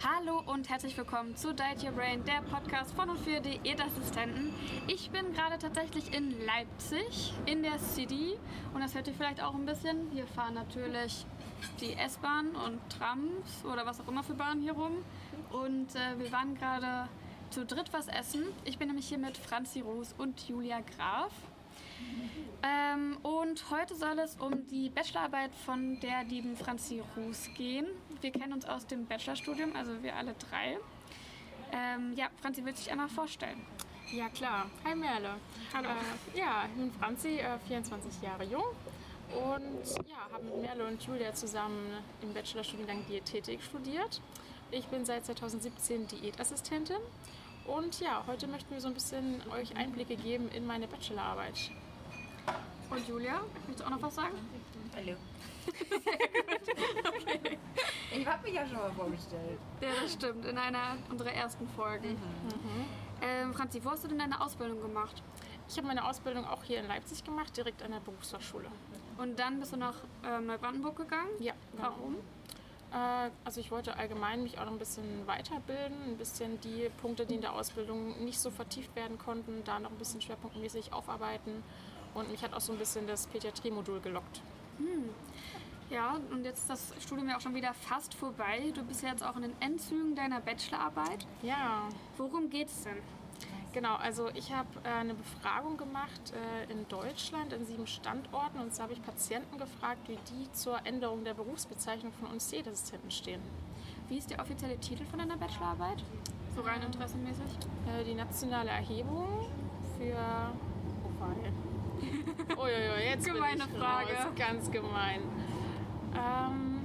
Hallo und herzlich willkommen zu Diet Your Brain, der Podcast von und für Diätassistenten. Ich bin gerade tatsächlich in Leipzig, in der City. Und das hört ihr vielleicht auch ein bisschen. Hier fahren natürlich die S-Bahn und Trams oder was auch immer für Bahnen hier rum. Und äh, wir waren gerade zu dritt was essen. Ich bin nämlich hier mit Franzi Roos und Julia Graf. Ähm, und heute soll es um die Bachelorarbeit von der lieben Franzi Ruß gehen. Wir kennen uns aus dem Bachelorstudium, also wir alle drei. Ähm, ja, Franzi, willst du dich einmal vorstellen? Ja, klar. Hi Merle. Hallo. Äh, ja, ich bin Franzi, äh, 24 Jahre jung und ja, habe mit Merle und Julia zusammen im Bachelorstudiengang Diätetik studiert. Ich bin seit 2017 Diätassistentin und ja, heute möchten wir so ein bisschen euch Einblicke geben in meine Bachelorarbeit. Und Julia, willst du auch noch was sagen? Hallo. okay. Ich habe mich ja schon mal vorgestellt. Ja, das stimmt, in einer unserer ersten Folgen. Mhm. Ähm, Franzi, wo hast du denn deine Ausbildung gemacht? Ich habe meine Ausbildung auch hier in Leipzig gemacht, direkt an der Berufsfachschule. Und dann bist du nach ähm, Neubrandenburg gegangen? Ja. Genau. Warum? Äh, also ich wollte allgemein mich auch noch ein bisschen weiterbilden, ein bisschen die Punkte, die in der Ausbildung nicht so vertieft werden konnten, da noch ein bisschen schwerpunktmäßig aufarbeiten. Und mich hat auch so ein bisschen das Pädiatrie-Modul gelockt. Hm. Ja, und jetzt ist das Studium ja auch schon wieder fast vorbei. Du bist ja jetzt auch in den Endzügen deiner Bachelorarbeit. Ja. Worum geht's denn? Genau, also ich habe äh, eine Befragung gemacht äh, in Deutschland in sieben Standorten und zwar habe ich Patienten gefragt, wie die zur Änderung der Berufsbezeichnung von uns Diätassistenten stehen. Wie ist der offizielle Titel von deiner Bachelorarbeit? So rein interessenmäßig? Äh, die nationale Erhebung für. Oh. Uiuiui, jetzt Gemeine bin ich Frage. Raus. Ganz gemein. Ähm,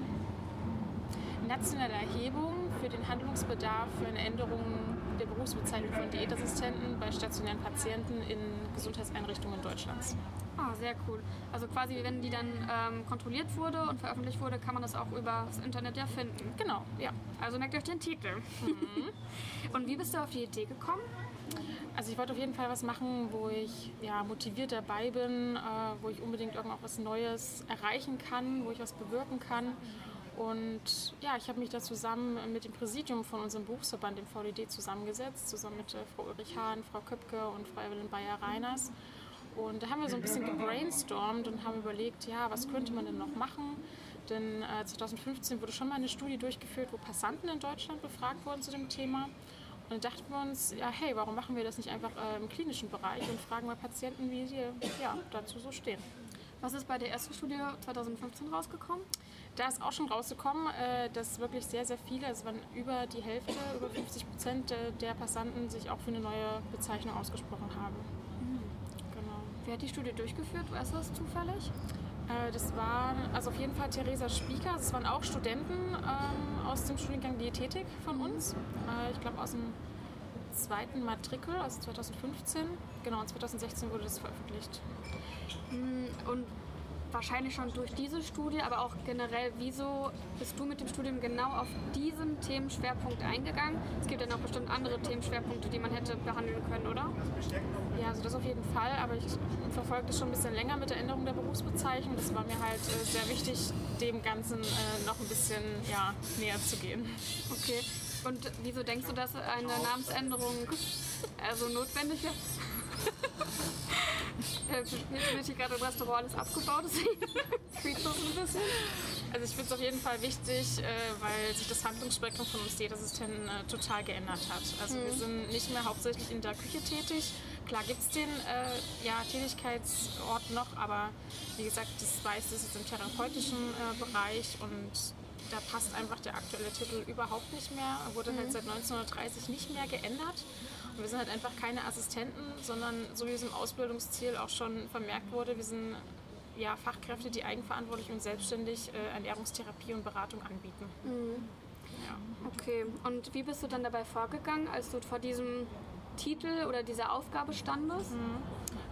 nationale Erhebung für den Handlungsbedarf für eine Änderung der Berufsbezeichnung von Diätassistenten bei stationären Patienten in Gesundheitseinrichtungen Deutschlands. Ah, sehr cool. Also quasi, wenn die dann ähm, kontrolliert wurde und veröffentlicht wurde, kann man das auch über das Internet ja finden. Genau, ja. Also merkt euch den Titel. Mhm. und wie bist du auf die Idee gekommen? Also ich wollte auf jeden Fall was machen, wo ich ja, motiviert dabei bin, äh, wo ich unbedingt irgendwas was Neues erreichen kann, wo ich was bewirken kann. Und ja, ich habe mich da zusammen mit dem Präsidium von unserem Berufsverband, dem VDD, zusammengesetzt, zusammen mit äh, Frau Ulrich Hahn, Frau Köpke und Frau Evelyn Bayer-Reiners. Und da haben wir so ein bisschen gebrainstormt und haben überlegt, ja, was könnte man denn noch machen? Denn äh, 2015 wurde schon mal eine Studie durchgeführt, wo Passanten in Deutschland befragt wurden zu dem Thema. Und dann dachten wir uns, ja, hey, warum machen wir das nicht einfach äh, im klinischen Bereich und fragen mal Patienten, wie sie ja, dazu so stehen. Was ist bei der ersten Studie 2015 rausgekommen? Da ist auch schon rausgekommen, äh, dass wirklich sehr, sehr viele, es waren über die Hälfte, über 50 Prozent äh, der Passanten sich auch für eine neue Bezeichnung ausgesprochen haben. Mhm. Genau. Wer hat die Studie durchgeführt? Weißt du das zufällig? Äh, das waren also auf jeden Fall Theresa Spieker. Das waren auch Studenten ähm, aus dem Studiengang Diätetik von uns. Äh, ich glaube aus dem zweiten Matrikel, also 2015. Genau, und 2016 wurde das veröffentlicht. Hm, und wahrscheinlich schon durch diese Studie, aber auch generell, wieso bist du mit dem Studium genau auf diesen Themenschwerpunkt eingegangen? Es gibt ja noch bestimmt andere Themenschwerpunkte, die man hätte behandeln können, oder? Ja, also das auf jeden Fall, aber ich verfolge das schon ein bisschen länger mit der Änderung der Berufsbezeichnung. Das war mir halt äh, sehr wichtig, dem Ganzen äh, noch ein bisschen ja, näher zu gehen. Okay. Und wieso denkst du, dass eine Namensänderung also notwendig ist? Äh, jetzt wird hier gerade im Restaurant alles abgebaut, quietscht das ein bisschen. Also ich finde es auf jeden Fall wichtig, äh, weil sich das Handlungsspektrum von uns Diätassistenten äh, total geändert hat. Also mhm. wir sind nicht mehr hauptsächlich in der Küche tätig. Klar gibt es den äh, ja, Tätigkeitsort noch, aber wie gesagt, das das ist im therapeutischen äh, Bereich und da passt einfach der aktuelle Titel überhaupt nicht mehr. Er wurde halt mhm. halt seit 1930 nicht mehr geändert. Und wir sind halt einfach keine Assistenten, sondern so wie es im Ausbildungsziel auch schon vermerkt wurde, wir sind ja, Fachkräfte, die eigenverantwortlich und selbstständig äh, Ernährungstherapie und Beratung anbieten. Mhm. Ja. Okay, und wie bist du dann dabei vorgegangen, als du vor diesem Titel oder dieser Aufgabe standest? Mhm.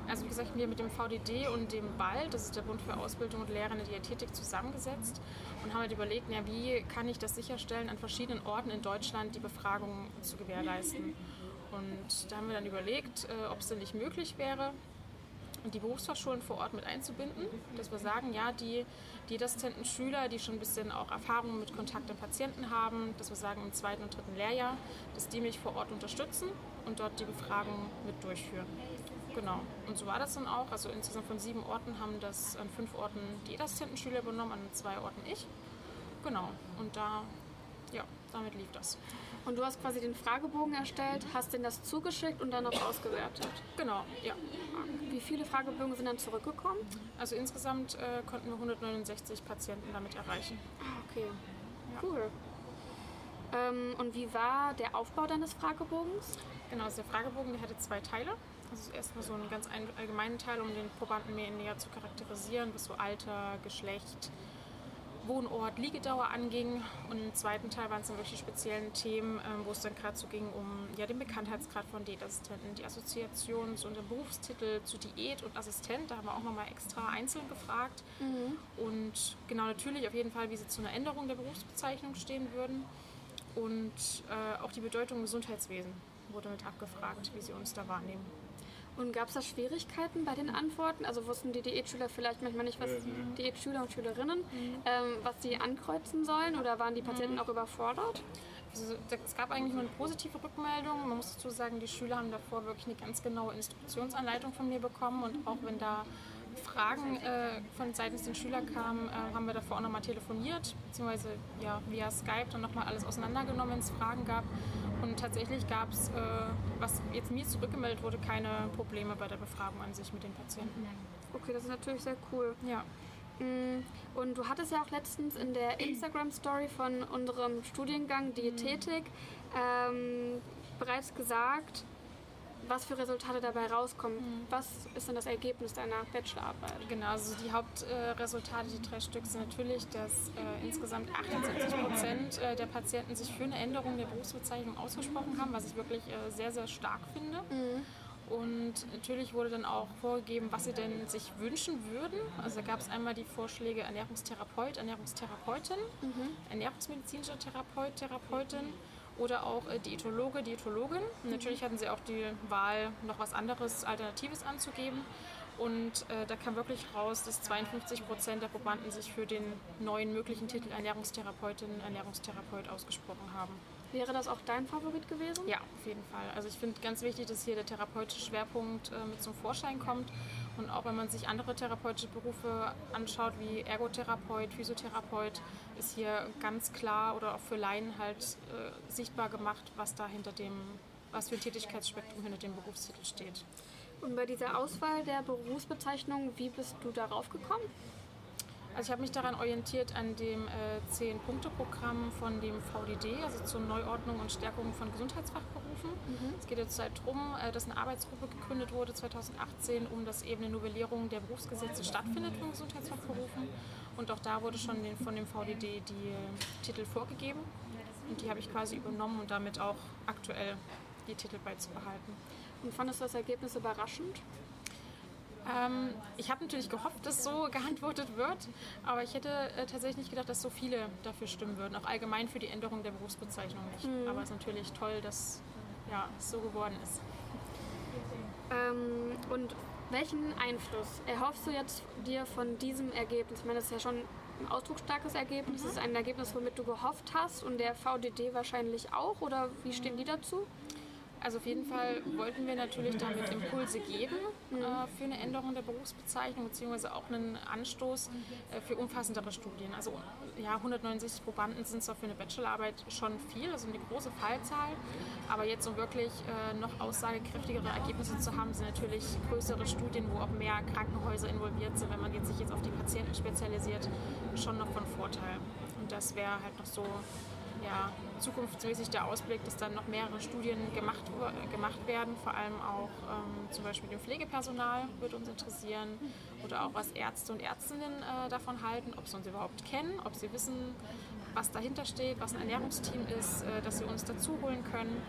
Also wie gesagt, wir mit dem VDD und dem BALD, das ist der Bund für Ausbildung und Lehre in der Diätetik, zusammengesetzt und haben halt überlegt, ja, wie kann ich das sicherstellen, an verschiedenen Orten in Deutschland die Befragung zu gewährleisten. Und da haben wir dann überlegt, äh, ob es denn nicht möglich wäre, die Berufsfachschulen vor Ort mit einzubinden, dass wir sagen, ja, die, die Assistenten Schüler, die schon ein bisschen auch Erfahrung mit Kontakt und Patienten haben, dass wir sagen im zweiten und dritten Lehrjahr, dass die mich vor Ort unterstützen und dort die Befragung mit durchführen. Genau. Und so war das dann auch. Also insgesamt von sieben Orten haben das an fünf Orten die Assistentenschüler übernommen, an zwei Orten ich. Genau. Und da, ja, damit lief das. Und du hast quasi den Fragebogen erstellt, hast den das zugeschickt und dann noch ausgewertet. Genau, ja. Wie viele Fragebögen sind dann zurückgekommen? Also insgesamt äh, konnten wir 169 Patienten damit erreichen. Ah, okay. Cool. Ähm, und wie war der Aufbau deines Fragebogens? Genau, also der Fragebogen der hatte zwei Teile. Also erstmal so einen ganz allgemeinen Teil, um den Probanden mehr näher zu charakterisieren, was so Alter, Geschlecht, Wohnort, Liegedauer anging. Und im zweiten Teil waren es dann wirklich speziellen Themen, ähm, wo es dann gerade so ging um ja, den Bekanntheitsgrad von Diätassistenten, die Assoziation zu unserem Berufstitel zu Diät und Assistent. Da haben wir auch nochmal extra einzeln gefragt. Mhm. Und genau natürlich auf jeden Fall, wie sie zu einer Änderung der Berufsbezeichnung stehen würden. Und äh, auch die Bedeutung im Gesundheitswesen wurde mit abgefragt, wie sie uns da wahrnehmen. Und gab es da Schwierigkeiten bei den Antworten? Also wussten die Diätschüler vielleicht manchmal nicht, was mhm. Diätschüler und Schülerinnen, mhm. ähm, was sie ankreuzen sollen oder waren die Patienten mhm. auch überfordert? Also, es gab eigentlich nur eine positive Rückmeldung. Man muss dazu sagen, die Schüler haben davor wirklich eine ganz genaue Instruktionsanleitung von mir bekommen und auch wenn da Fragen äh, von seitens den Schülern kamen, äh, haben wir davor auch nochmal telefoniert, beziehungsweise ja, via Skype dann nochmal alles auseinandergenommen, wenn es Fragen gab. Und tatsächlich gab es, äh, was jetzt mir zurückgemeldet wurde, keine Probleme bei der Befragung an sich mit den Patienten. Okay, das ist natürlich sehr cool. Ja. Mm, und du hattest ja auch letztens in der Instagram-Story von unserem Studiengang Diätetik ähm, bereits gesagt, was für Resultate dabei rauskommen. Mhm. Was ist denn das Ergebnis deiner Bachelorarbeit? Genau, also die Hauptresultate, die drei Stück, sind natürlich, dass äh, insgesamt 78 Prozent äh, der Patienten sich für eine Änderung der Berufsbezeichnung ausgesprochen haben, was ich wirklich äh, sehr, sehr stark finde. Mhm. Und natürlich wurde dann auch vorgegeben, was sie denn sich wünschen würden. Also da gab es einmal die Vorschläge Ernährungstherapeut, Ernährungstherapeutin, mhm. ernährungsmedizinischer Therapeut, Therapeutin oder auch äh, Diätologe, Diätologin. Mhm. Natürlich hatten sie auch die Wahl, noch was anderes, Alternatives anzugeben. Und äh, da kam wirklich raus, dass 52 Prozent der Probanden sich für den neuen möglichen Titel Ernährungstherapeutin, Ernährungstherapeut ausgesprochen haben. Wäre das auch dein Favorit gewesen? Ja, auf jeden Fall. Also ich finde ganz wichtig, dass hier der therapeutische Schwerpunkt äh, mit zum Vorschein kommt. Und auch wenn man sich andere therapeutische Berufe anschaut, wie Ergotherapeut, Physiotherapeut, ist hier ganz klar oder auch für Laien halt äh, sichtbar gemacht, was da hinter dem, was für ein Tätigkeitsspektrum hinter dem Berufstitel steht. Und bei dieser Auswahl der Berufsbezeichnung, wie bist du darauf gekommen? Also ich habe mich daran orientiert an dem äh, 10-Punkte-Programm von dem VDD, also zur Neuordnung und Stärkung von Gesundheitsfachberufen. Mhm. Es geht jetzt halt darum, äh, dass eine Arbeitsgruppe gegründet wurde 2018, um dass eben eine Novellierung der Berufsgesetze stattfindet von Gesundheitsfachberufen. Und auch da wurde schon den, von dem VDD die äh, Titel vorgegeben. Und die habe ich quasi übernommen und damit auch aktuell die Titel beizubehalten. Und fandest du das Ergebnis überraschend? Ähm, ich habe natürlich gehofft, dass so geantwortet wird, aber ich hätte äh, tatsächlich nicht gedacht, dass so viele dafür stimmen würden, auch allgemein für die Änderung der Berufsbezeichnung nicht. Mhm. Aber es ist natürlich toll, dass ja, es so geworden ist. Ähm, und welchen Einfluss erhoffst du jetzt dir von diesem Ergebnis? Ich meine, das ist ja schon ein ausdrucksstarkes Ergebnis. Mhm. Das ist ein Ergebnis, womit du gehofft hast und der VDD wahrscheinlich auch. Oder wie stehen die dazu? Also auf jeden Fall wollten wir natürlich damit Impulse geben äh, für eine Änderung der Berufsbezeichnung beziehungsweise auch einen Anstoß äh, für umfassendere Studien. Also ja, 169 Probanden sind zwar für eine Bachelorarbeit schon viel, also eine große Fallzahl, aber jetzt um wirklich äh, noch aussagekräftigere Ergebnisse zu haben, sind natürlich größere Studien, wo auch mehr Krankenhäuser involviert sind, wenn man jetzt sich jetzt auf die Patienten spezialisiert, schon noch von Vorteil. Und das wäre halt noch so ja, zukunftsmäßig der Ausblick, dass dann noch mehrere Studien gemacht, gemacht werden, vor allem auch ähm, zum Beispiel dem Pflegepersonal würde uns interessieren. Oder auch was Ärzte und Ärztinnen äh, davon halten, ob sie uns überhaupt kennen, ob sie wissen, was dahinter steht, was ein Ernährungsteam ist, äh, dass sie uns dazu holen können.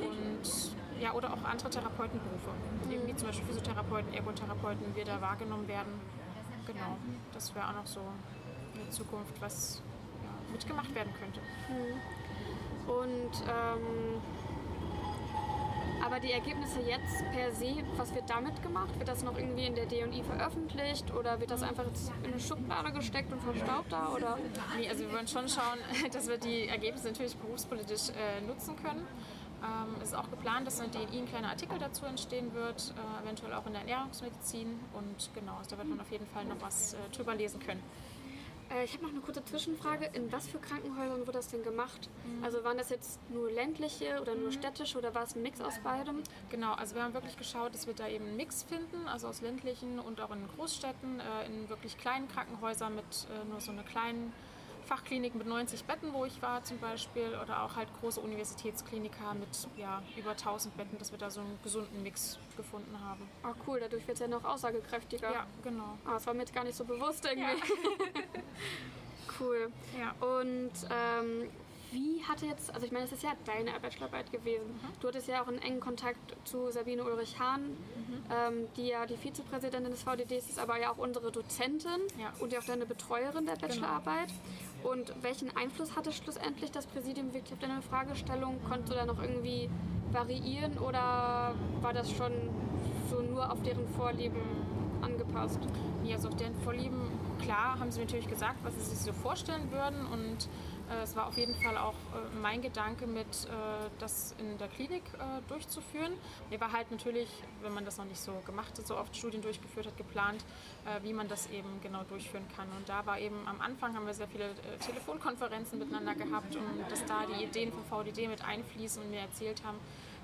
Und ja, oder auch andere Therapeutenberufe, wie zum Beispiel Physiotherapeuten, Ergotherapeuten, wie da wahrgenommen werden. Genau, das wäre auch noch so eine Zukunft, was mitgemacht werden könnte. Mhm. Und ähm, Aber die Ergebnisse jetzt per se, was wird damit gemacht? Wird das noch irgendwie in der D&I veröffentlicht oder wird das einfach in eine Schublade gesteckt und verstaubt da? Oder? Nee, also wir wollen schon schauen, dass wir die Ergebnisse natürlich berufspolitisch äh, nutzen können. Ähm, es ist auch geplant, dass in der DNI ein kleiner Artikel dazu entstehen wird, äh, eventuell auch in der Ernährungsmedizin. Und genau, also da wird man auf jeden Fall noch was äh, drüber lesen können. Äh, ich habe noch eine kurze Zwischenfrage. In was für Krankenhäusern wurde das denn gemacht? Mhm. Also waren das jetzt nur ländliche oder nur städtische oder war es ein Mix aus beidem? Genau, also wir haben wirklich geschaut, dass wir da eben einen Mix finden, also aus ländlichen und auch in Großstädten, äh, in wirklich kleinen Krankenhäusern mit äh, nur so einer kleinen Fachklinik mit 90 Betten, wo ich war zum Beispiel, oder auch halt große Universitätskliniker mit ja, über 1000 Betten, dass wir da so einen gesunden Mix gefunden haben. Ah, cool, dadurch wird es ja noch aussagekräftiger. Ja, genau. Ah, das war mir jetzt gar nicht so bewusst irgendwie. Ja. cool. Ja. Und ähm, wie hatte jetzt, also ich meine, es ist ja deine Bachelorarbeit gewesen. Mhm. Du hattest ja auch einen engen Kontakt zu Sabine Ulrich-Hahn, Mhm. ähm, die ja die Vizepräsidentin des VDDs ist, aber ja auch unsere Dozentin Ja. Genau. und ja auch deine Betreuerin der Bachelorarbeit. Und welchen Einfluss hatte schlussendlich das Präsidium wirklich auf deine Fragestellung? Konntest du da noch irgendwie variieren oder war das schon so nur auf deren Vorlieben angepasst? Ja, also auf deren Vorlieben, klar, haben sie natürlich gesagt, was sie sich so vorstellen würden. Und äh, es war auf jeden Fall auch äh, mein Gedanke, mit äh, das in der Klinik äh, durchzuführen. Mir war halt natürlich, wenn man das noch nicht so gemacht hat, so oft Studien durchgeführt hat, geplant, äh, wie man das eben genau durchführen kann. Und da war eben am Anfang haben wir sehr viele äh, Telefonkonferenzen miteinander gehabt und dass da die Ideen vom VDD mit einfließen und mir erzählt haben,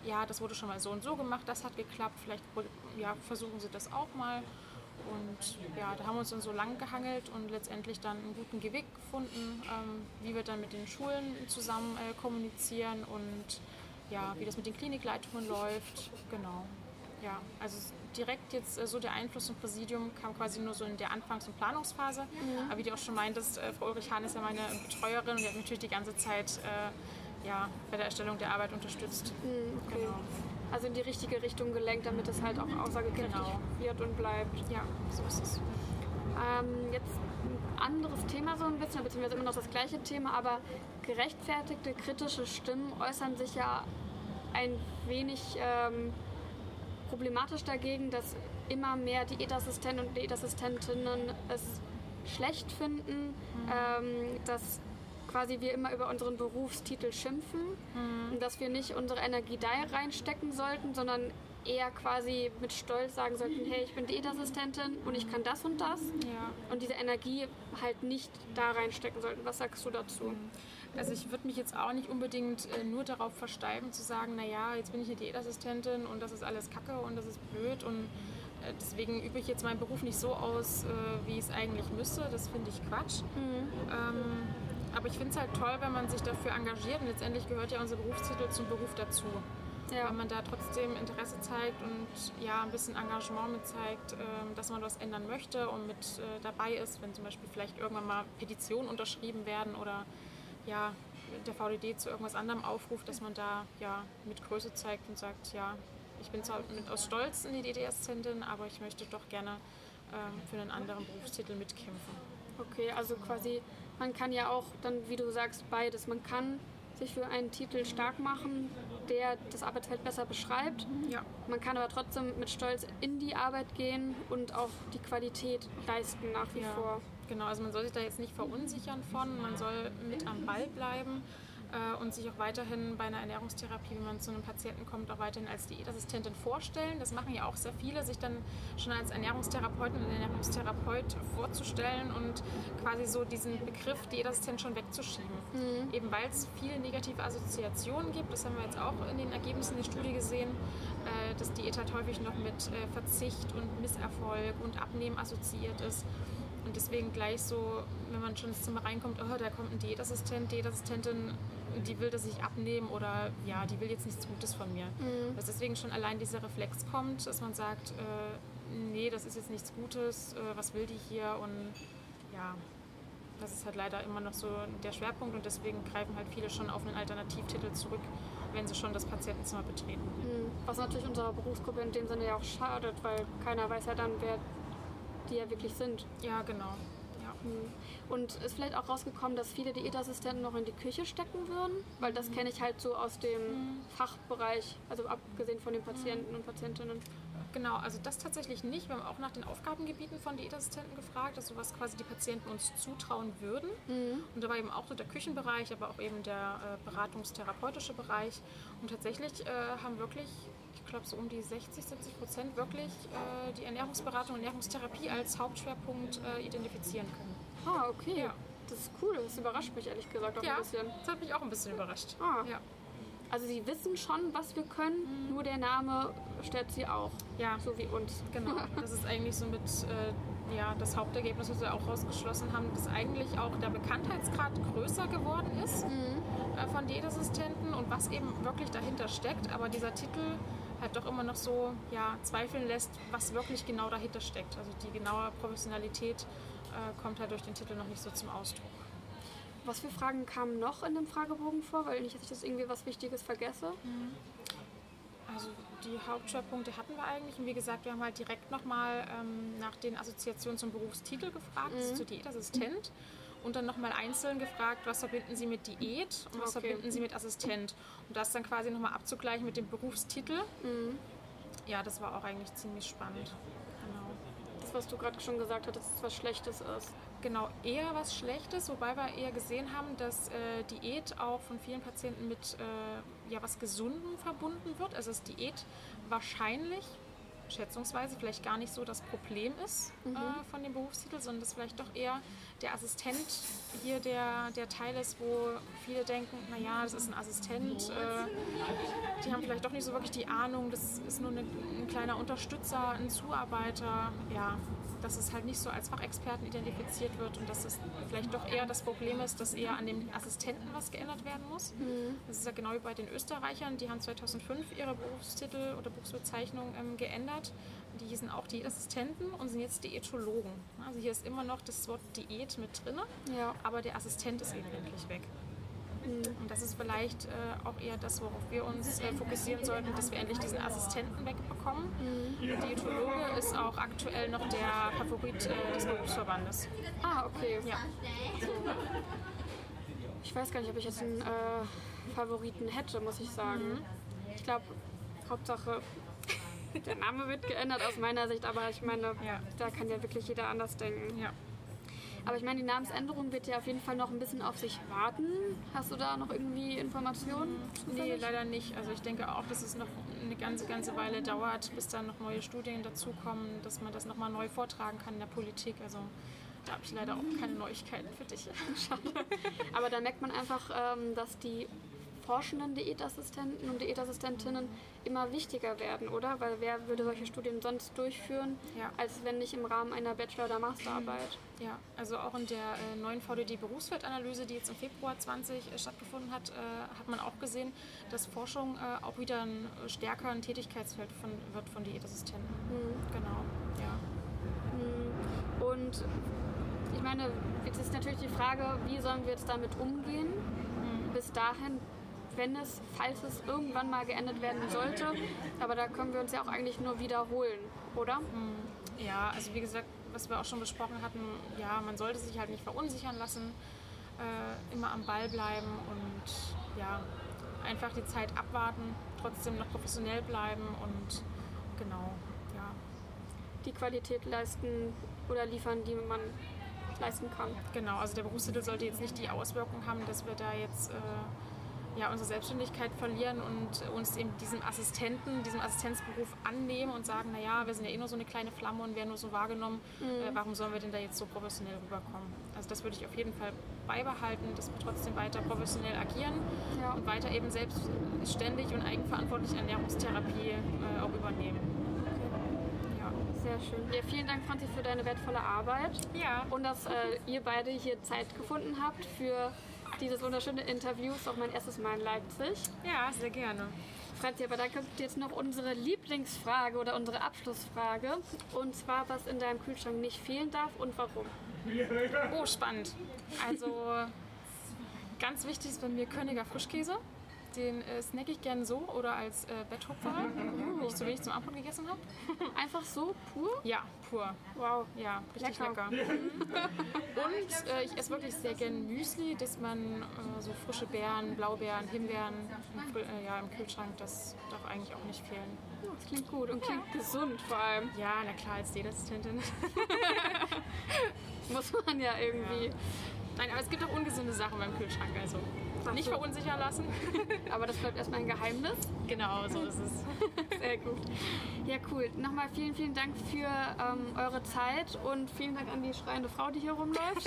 ja, das wurde schon mal so und so gemacht, das hat geklappt, vielleicht ja, versuchen Sie das auch mal. Und ja, da haben wir uns dann so lang gehangelt und letztendlich dann einen guten Weg gefunden, ähm, wie wir dann mit den Schulen zusammen äh, kommunizieren und ja, wie das mit den Klinikleitungen läuft. Genau. Ja, also direkt jetzt äh, so der Einfluss vom Präsidium kam quasi nur so in der Anfangs- und Planungsphase. Aber wie du auch schon meintest, äh, Frau Ulrich Hahn ist ja meine Betreuerin und die hat mich natürlich die ganze Zeit äh, ja, bei der Erstellung der Arbeit unterstützt. Hm, okay. Genau. Also in die richtige Richtung gelenkt, damit es halt auch aussagekräftig Genau. wird und bleibt. Ja, so ist es. Ähm, jetzt ein anderes Thema so ein bisschen, beziehungsweise immer noch das gleiche Thema, aber gerechtfertigte kritische Stimmen äußern sich ja ein wenig ähm, problematisch dagegen, dass immer mehr Diätassistenten und Diätassistentinnen es schlecht finden, ähm, dass quasi wir immer über unseren Berufstitel schimpfen und dass wir nicht unsere Energie da reinstecken sollten, sondern eher quasi mit Stolz sagen sollten, hey, ich bin Diätassistentin und ich kann das und das Ja. und diese Energie halt nicht da reinstecken sollten. Was sagst du dazu? Also ich würde mich jetzt auch nicht unbedingt äh, nur darauf versteifen zu sagen, naja, jetzt bin ich eine Diätassistentin und das ist alles Kacke und das ist blöd und äh, deswegen übe ich jetzt meinen Beruf nicht so aus, äh, wie ich es eigentlich müsste. Das finde ich Quatsch. Ähm, aber ich finde es halt toll, wenn man sich dafür engagiert und letztendlich gehört ja unser Berufstitel zum Beruf dazu. Ja. Wenn man da trotzdem Interesse zeigt und ja, ein bisschen Engagement mit zeigt, ähm, dass man was ändern möchte und mit äh, dabei ist, wenn zum Beispiel vielleicht irgendwann mal Petitionen unterschrieben werden oder ja, der VDD zu irgendwas anderem aufruft, dass man da ja mit Größe zeigt und sagt, ja, ich bin zwar mit aus Stolz in die DDS-Zentin, aber ich möchte doch gerne ähm, für einen anderen Berufstitel mitkämpfen. Okay, also quasi, man kann ja auch dann, wie du sagst, beides. Man kann sich für einen Titel stark machen, der das Arbeitsfeld besser beschreibt. Ja. Man kann aber trotzdem mit Stolz in die Arbeit gehen und auch die Qualität leisten nach wie Ja, vor. genau. Also man soll sich da jetzt nicht verunsichern von, man soll mit am Ball bleiben und sich auch weiterhin bei einer Ernährungstherapie, wenn man zu einem Patienten kommt, auch weiterhin als Diätassistentin vorstellen. Das machen ja auch sehr viele, sich dann schon als Ernährungstherapeutin und Ernährungstherapeut vorzustellen und quasi so diesen Begriff Diätassistent schon wegzuschieben. Eben weil es viele negative Assoziationen gibt, das haben wir jetzt auch in den Ergebnissen der Studie gesehen, äh, dass Diät halt häufig noch mit äh, Verzicht und Misserfolg und Abnehmen assoziiert ist. Und deswegen gleich so, wenn man schon ins Zimmer reinkommt, oh, da kommt ein Diätassistent, Diätassistentin, die will, dass ich abnehme oder ja, die will jetzt nichts Gutes von mir. Dass deswegen schon allein dieser Reflex kommt, dass man sagt, äh, nee, das ist jetzt nichts Gutes, äh, was will die hier? Und ja, das ist halt leider immer noch so der Schwerpunkt und deswegen greifen halt viele schon auf einen Alternativtitel zurück, wenn sie schon das Patientenzimmer betreten. Hm, Was natürlich unserer Berufsgruppe in dem Sinne ja auch schadet, weil keiner weiß ja dann, wer die ja wirklich sind. Ja, genau. Ja. Und ist vielleicht auch rausgekommen, dass viele Diätassistenten noch in die Küche stecken würden? Weil das kenne ich halt so aus dem Fachbereich, also abgesehen von den Patienten und Patientinnen. Genau, also das tatsächlich nicht. Wir haben auch nach den Aufgabengebieten von Diätassistenten gefragt, also was quasi die Patienten uns zutrauen würden. Und da war eben auch so der Küchenbereich, aber auch eben der äh, beratungstherapeutische Bereich. Und tatsächlich äh, haben wirklich, ich glaube so um die 60, 70 Prozent wirklich äh, die Ernährungsberatung und Ernährungstherapie als Hauptschwerpunkt äh, identifizieren können. Ah, okay. Ja. Das ist cool. Das überrascht mich ehrlich gesagt auch Ja, ein bisschen. das hat mich auch ein bisschen überrascht. Ah. Ja. Also sie wissen schon, was wir können, nur der Name stört sie auch. Ja. So wie uns. Genau, das ist eigentlich so mit äh, ja, das Hauptergebnis, was wir auch rausgeschlossen haben, dass eigentlich auch der Bekanntheitsgrad größer geworden ist äh, von Diätassistenten und was eben wirklich dahinter steckt. Aber dieser Titel halt doch immer noch so ja, zweifeln lässt, was wirklich genau dahinter steckt. Also die genaue Professionalität äh, kommt halt durch den Titel noch nicht so zum Ausdruck. Was für Fragen kamen noch in dem Fragebogen vor? Weil nicht, dass ich das irgendwie was Wichtiges vergesse. Also die Hauptschwerpunkte hatten wir eigentlich. Und wie gesagt, wir haben halt direkt nochmal ähm, nach den Assoziationen zum Berufstitel gefragt, Mhm. zu Diätassistent. Und dann nochmal einzeln gefragt, was verbinden Sie mit Diät und was Okay. verbinden Sie mit Assistent. Und das dann quasi nochmal abzugleichen mit dem Berufstitel. Mhm. Ja, das war auch eigentlich ziemlich spannend. Genau. Das, was du gerade schon gesagt hattest, dass was Schlechtes ist. Genau, eher was Schlechtes, wobei wir eher gesehen haben, dass äh, Diät auch von vielen Patienten mit äh, ja, was Gesundem verbunden wird. Also dass Diät wahrscheinlich, schätzungsweise, vielleicht gar nicht so das Problem ist äh, von dem Berufstitel, sondern dass vielleicht doch eher der Assistent hier der, der Teil ist, wo viele denken, naja, das ist ein Assistent, äh, die haben vielleicht doch nicht so wirklich die Ahnung, das ist nur eine, ein kleiner Unterstützer, ein Zuarbeiter, ja, dass es halt nicht so als Fachexperten identifiziert wird und dass es vielleicht doch eher das Problem ist, dass eher an dem Assistenten was geändert werden muss. Das ist ja genau wie bei den Österreichern, die haben 2005 ihre Berufstitel oder Berufsbezeichnung ähm, geändert. Die hießen auch Diätassistenten und sind jetzt Diätologen. Also hier ist immer noch das Wort Diät mit drin, Ja. aber der Assistent ist eben endlich weg. Und das ist vielleicht äh, auch eher das, worauf wir uns äh, fokussieren sollten, dass wir endlich diesen Assistenten wegbekommen. Der Diätologe ist auch aktuell noch der Favorit äh, des Berufsverbandes. Ah, okay. Ja. Ich weiß gar nicht, ob ich jetzt einen äh, Favoriten hätte, muss ich sagen. Ich glaube, Hauptsache, der Name wird geändert aus meiner Sicht, aber ich meine, Ja. da kann ja wirklich jeder anders denken. Ja. Aber ich meine, die Namensänderung wird ja auf jeden Fall noch ein bisschen auf sich warten. Hast du da noch irgendwie Informationen? Nee, zufällig? leider nicht. Also ich denke auch, dass es noch eine ganze, ganze Weile dauert, bis dann noch neue Studien dazukommen, dass man das nochmal neu vortragen kann in der Politik. Also da habe ich leider auch keine Neuigkeiten für dich. Aber da merkt man einfach, ähm, dass die forschenden Diätassistenten und Diätassistentinnen immer wichtiger werden, oder? Weil wer würde solche Studien sonst durchführen, Ja. als wenn nicht im Rahmen einer Bachelor- oder Masterarbeit? Ja, also auch in der äh, neuen VDD-Berufsfeldanalyse, die jetzt im Februar 20 äh, stattgefunden hat, äh, hat man auch gesehen, dass Forschung äh, auch wieder ein äh, stärker ein Tätigkeitsfeld von, wird von Diätassistenten. Genau, ja. Und ich meine, jetzt ist natürlich die Frage, wie sollen wir jetzt damit umgehen? Bis dahin, wenn es, falls es irgendwann mal geändert werden sollte. Aber da können wir uns ja auch eigentlich nur wiederholen, oder? Ja, also wie gesagt, was wir auch schon besprochen hatten, ja, man sollte sich halt nicht verunsichern lassen, äh, immer am Ball bleiben und ja, einfach die Zeit abwarten, trotzdem noch professionell bleiben und genau, ja. Die Qualität leisten oder liefern, die man leisten kann. Genau, also der Berufstitel sollte jetzt nicht die Auswirkung haben, dass wir da jetzt äh, ja, unsere Selbstständigkeit verlieren und uns eben diesem Assistenten, diesem Assistenzberuf annehmen und sagen, naja, wir sind ja eh nur so eine kleine Flamme und werden nur so wahrgenommen, äh, warum sollen wir denn da jetzt so professionell rüberkommen? Also das würde ich auf jeden Fall beibehalten, dass wir trotzdem weiter professionell agieren Ja. und weiter eben selbstständig und eigenverantwortlich Ernährungstherapie äh, auch übernehmen. Ja. Sehr schön. Ja, vielen Dank, Franzi, für deine wertvolle Arbeit ja, und dass äh, ihr beide hier Zeit gefunden habt für dieses wunderschöne Interview. Ist auch mein erstes Mal in Leipzig. ja, sehr gerne. Franzi, aber da kommt jetzt noch unsere Lieblingsfrage oder unsere Abschlussfrage. Und zwar, was in deinem Kühlschrank nicht fehlen darf und warum. Oh, spannend. Also ganz wichtig ist bei mir Königer Frischkäse. Den äh, snack ich gern so oder als äh, Betthupfer, wenn ich zu wenig zum Abendbrot gegessen habe. Einfach so pur? Ja, pur. Wow. Ja, richtig Lecker. lecker. Und äh, ich esse wirklich sehr gern Müsli, dass man äh, so frische Beeren, Blaubeeren, Himbeeren im, äh, ja, im Kühlschrank, das darf eigentlich auch nicht fehlen. Das klingt gut und klingt gesund vor allem. Ja, na klar, als Diätassistentin. Muss man ja irgendwie. Nein, aber es gibt auch ungesunde Sachen beim Kühlschrank, also Ach nicht verunsichern lassen. Aber das bleibt erstmal ein Geheimnis. genau, so ist es. Sehr gut. Ja, cool. Nochmal vielen, vielen Dank für ähm, eure Zeit und vielen Dank an die schreiende Frau, die hier rumläuft.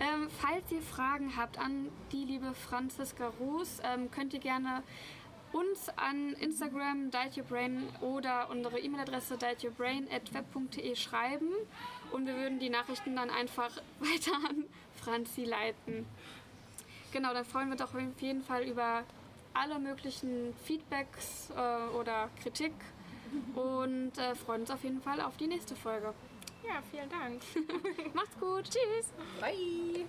ähm, falls ihr Fragen habt an die liebe Franziska Ruß, ähm, könnt ihr gerne uns an Instagram dietyourbrain oder unsere E-Mail-Adresse dietyourbrain.web.de schreiben und wir würden die Nachrichten dann einfach weiter an Franzi leiten. Genau, dann freuen wir uns auch auf jeden Fall über alle möglichen Feedbacks äh, oder Kritik und äh, freuen uns auf jeden Fall auf die nächste Folge. Ja, vielen Dank. Macht's gut. Tschüss. Bye.